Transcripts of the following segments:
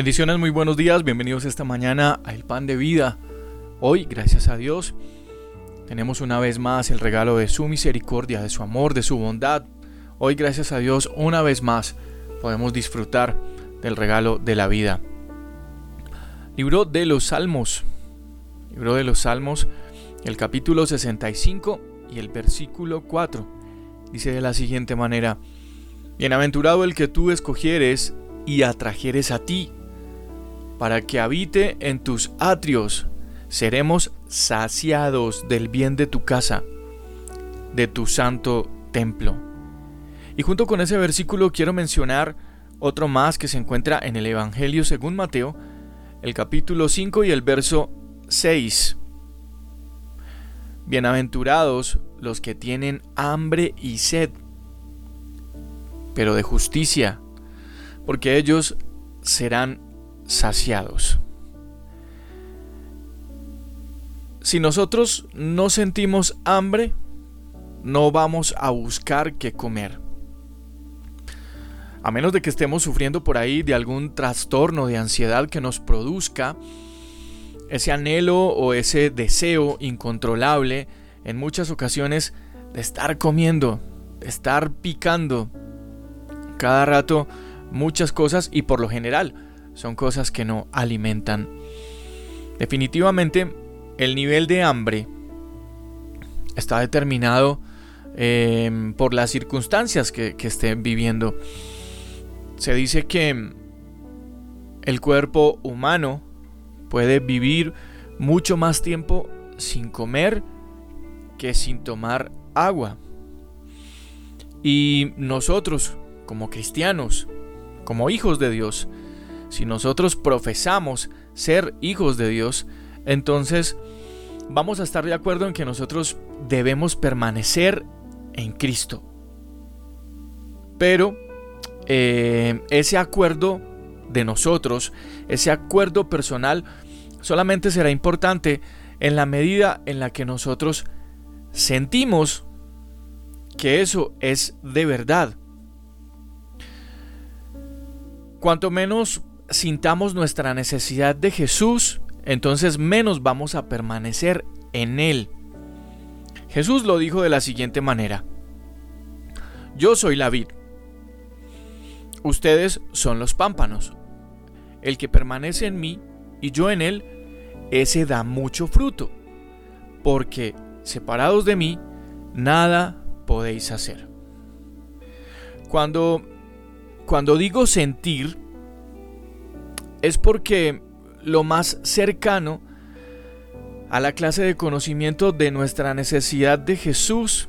Bendiciones, muy buenos días, bienvenidos esta mañana a El Pan de Vida. Hoy, gracias a Dios, tenemos una vez más el regalo de su misericordia, de su amor, de su bondad. Hoy, gracias a Dios, una vez más podemos disfrutar del regalo de la vida. Libro de los Salmos. Libro de los Salmos, el capítulo 65 y el versículo 4. Dice de la siguiente manera, Bienaventurado el que tú escogieres y atrajeres a ti para que habite en tus atrios. Seremos saciados del bien de tu casa, de tu santo templo. Y junto con ese versículo quiero mencionar otro más que se encuentra en el Evangelio según Mateo, el capítulo 5 y el verso 6. Bienaventurados los que tienen hambre y sed, pero de justicia, porque ellos serán saciados. Si nosotros no sentimos hambre, no vamos a buscar qué comer. A menos de que estemos sufriendo por ahí de algún trastorno de ansiedad que nos produzca ese anhelo o ese deseo incontrolable en muchas ocasiones de estar comiendo, de estar picando cada rato muchas cosas y por lo general son cosas que no alimentan. Definitivamente, el nivel de hambre está determinado em, por las circunstancias que, que estén viviendo. Se dice que el cuerpo humano puede vivir mucho más tiempo sin comer que sin tomar agua. Y nosotros, como cristianos, como hijos de Dios, si nosotros profesamos ser hijos de Dios, entonces vamos a estar de acuerdo en que nosotros debemos permanecer en Cristo. Pero eh, ese acuerdo de nosotros, ese acuerdo personal, solamente será importante en la medida en la que nosotros sentimos que eso es de verdad. Cuanto menos sintamos nuestra necesidad de Jesús, entonces menos vamos a permanecer en Él. Jesús lo dijo de la siguiente manera. Yo soy la vid. Ustedes son los pámpanos. El que permanece en mí y yo en él, ese da mucho fruto. Porque separados de mí, nada podéis hacer. Cuando, cuando digo sentir, es porque lo más cercano a la clase de conocimiento de nuestra necesidad de Jesús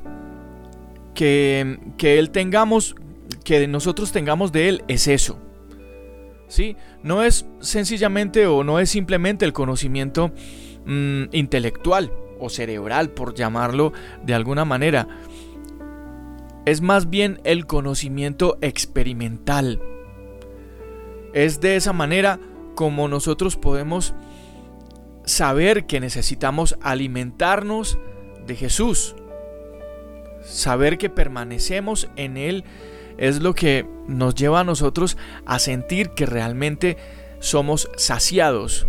que, que Él tengamos, que nosotros tengamos de Él, es eso. ¿Sí? No es sencillamente o no es simplemente el conocimiento mm, intelectual o cerebral, por llamarlo de alguna manera. Es más bien el conocimiento experimental es de esa manera como nosotros podemos saber que necesitamos alimentarnos de Jesús. Saber que permanecemos en Él es lo que nos lleva a nosotros a sentir que realmente somos saciados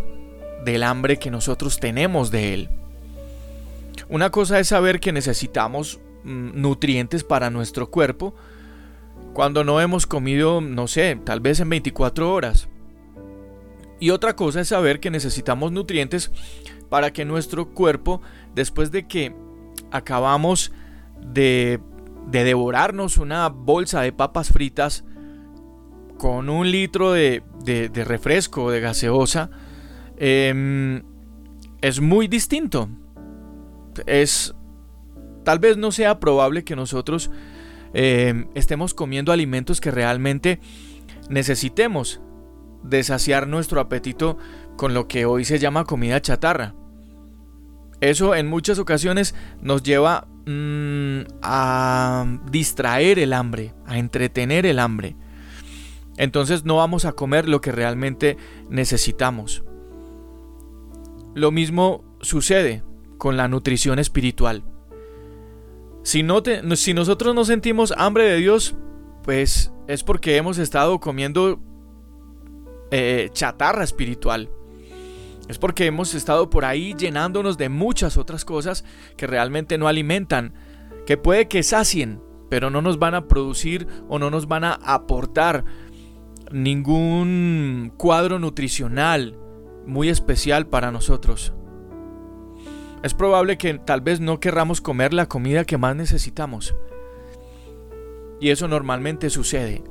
del hambre que nosotros tenemos de Él. Una cosa es saber que necesitamos mm, nutrientes para nuestro cuerpo, cuando no hemos comido, no sé, tal vez en 24 horas. Y otra cosa es saber que necesitamos nutrientes para que nuestro cuerpo, después de que acabamos de, de devorarnos una bolsa de papas fritas con un litro de, de, de refresco, de gaseosa, em, es muy distinto. Es, tal vez no sea probable que nosotros Em, estemos comiendo alimentos que realmente necesitemos de saciar nuestro apetito con lo que hoy se llama comida chatarra. Eso en muchas ocasiones nos lleva mm, a distraer el hambre, a entretener el hambre. Entonces no vamos a comer lo que realmente necesitamos. Lo mismo sucede con la nutrición espiritual. Si, no si nosotros no sentimos hambre de Dios, pues es porque hemos estado comiendo eh, chatarra espiritual. Es porque hemos estado por ahí llenándonos de muchas otras cosas que realmente no alimentan, que puede que sacien, pero no nos van a producir o no nos van a aportar ningún cuadro nutricional muy especial para nosotros. Es probable que tal vez no querramos comer la comida que más necesitamos. Y eso normalmente sucede.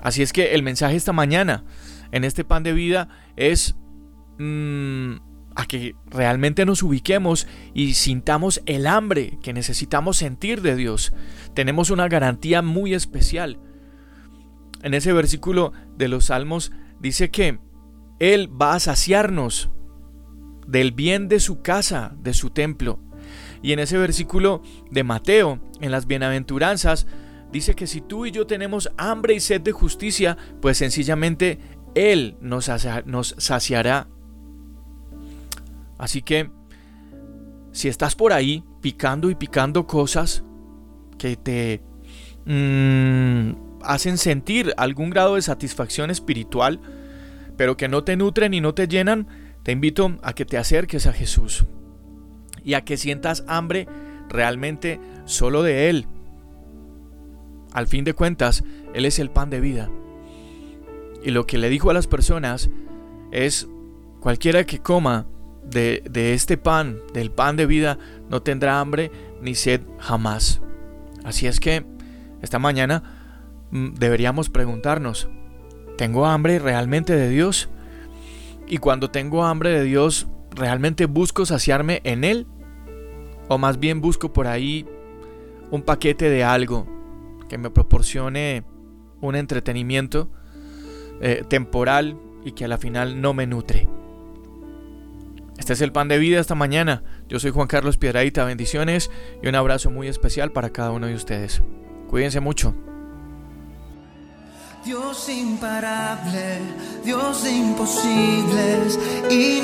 Así es que el mensaje esta mañana en este pan de vida es mm, a que realmente nos ubiquemos y sintamos el hambre que necesitamos sentir de Dios. Tenemos una garantía muy especial. En ese versículo de los Salmos dice que Él va a saciarnos del bien de su casa, de su templo. Y en ese versículo de Mateo, en las bienaventuranzas, dice que si tú y yo tenemos hambre y sed de justicia, pues sencillamente Él nos, nos saciará. Así que, si estás por ahí picando y picando cosas que te mm, hacen sentir algún grado de satisfacción espiritual, pero que no te nutren y no te llenan, te invito a que te acerques a Jesús y a que sientas hambre realmente solo de Él. Al fin de cuentas, Él es el pan de vida. Y lo que le dijo a las personas es, cualquiera que coma de, de, este pan, del pan de vida, no tendrá hambre ni sed jamás. Así es que esta mañana mm, deberíamos preguntarnos, ¿tengo hambre realmente de Dios? Y cuando tengo hambre de Dios, ¿realmente busco saciarme en Él? ¿O más bien busco por ahí un paquete de algo que me proporcione un entretenimiento eh, temporal y que a la final no me nutre? Este es el pan de vida esta mañana. Yo soy Juan Carlos Piedraíta. Bendiciones y un abrazo muy especial para cada uno de ustedes. Cuídense mucho. Dios imparable, Dios de imposibles, inigualable,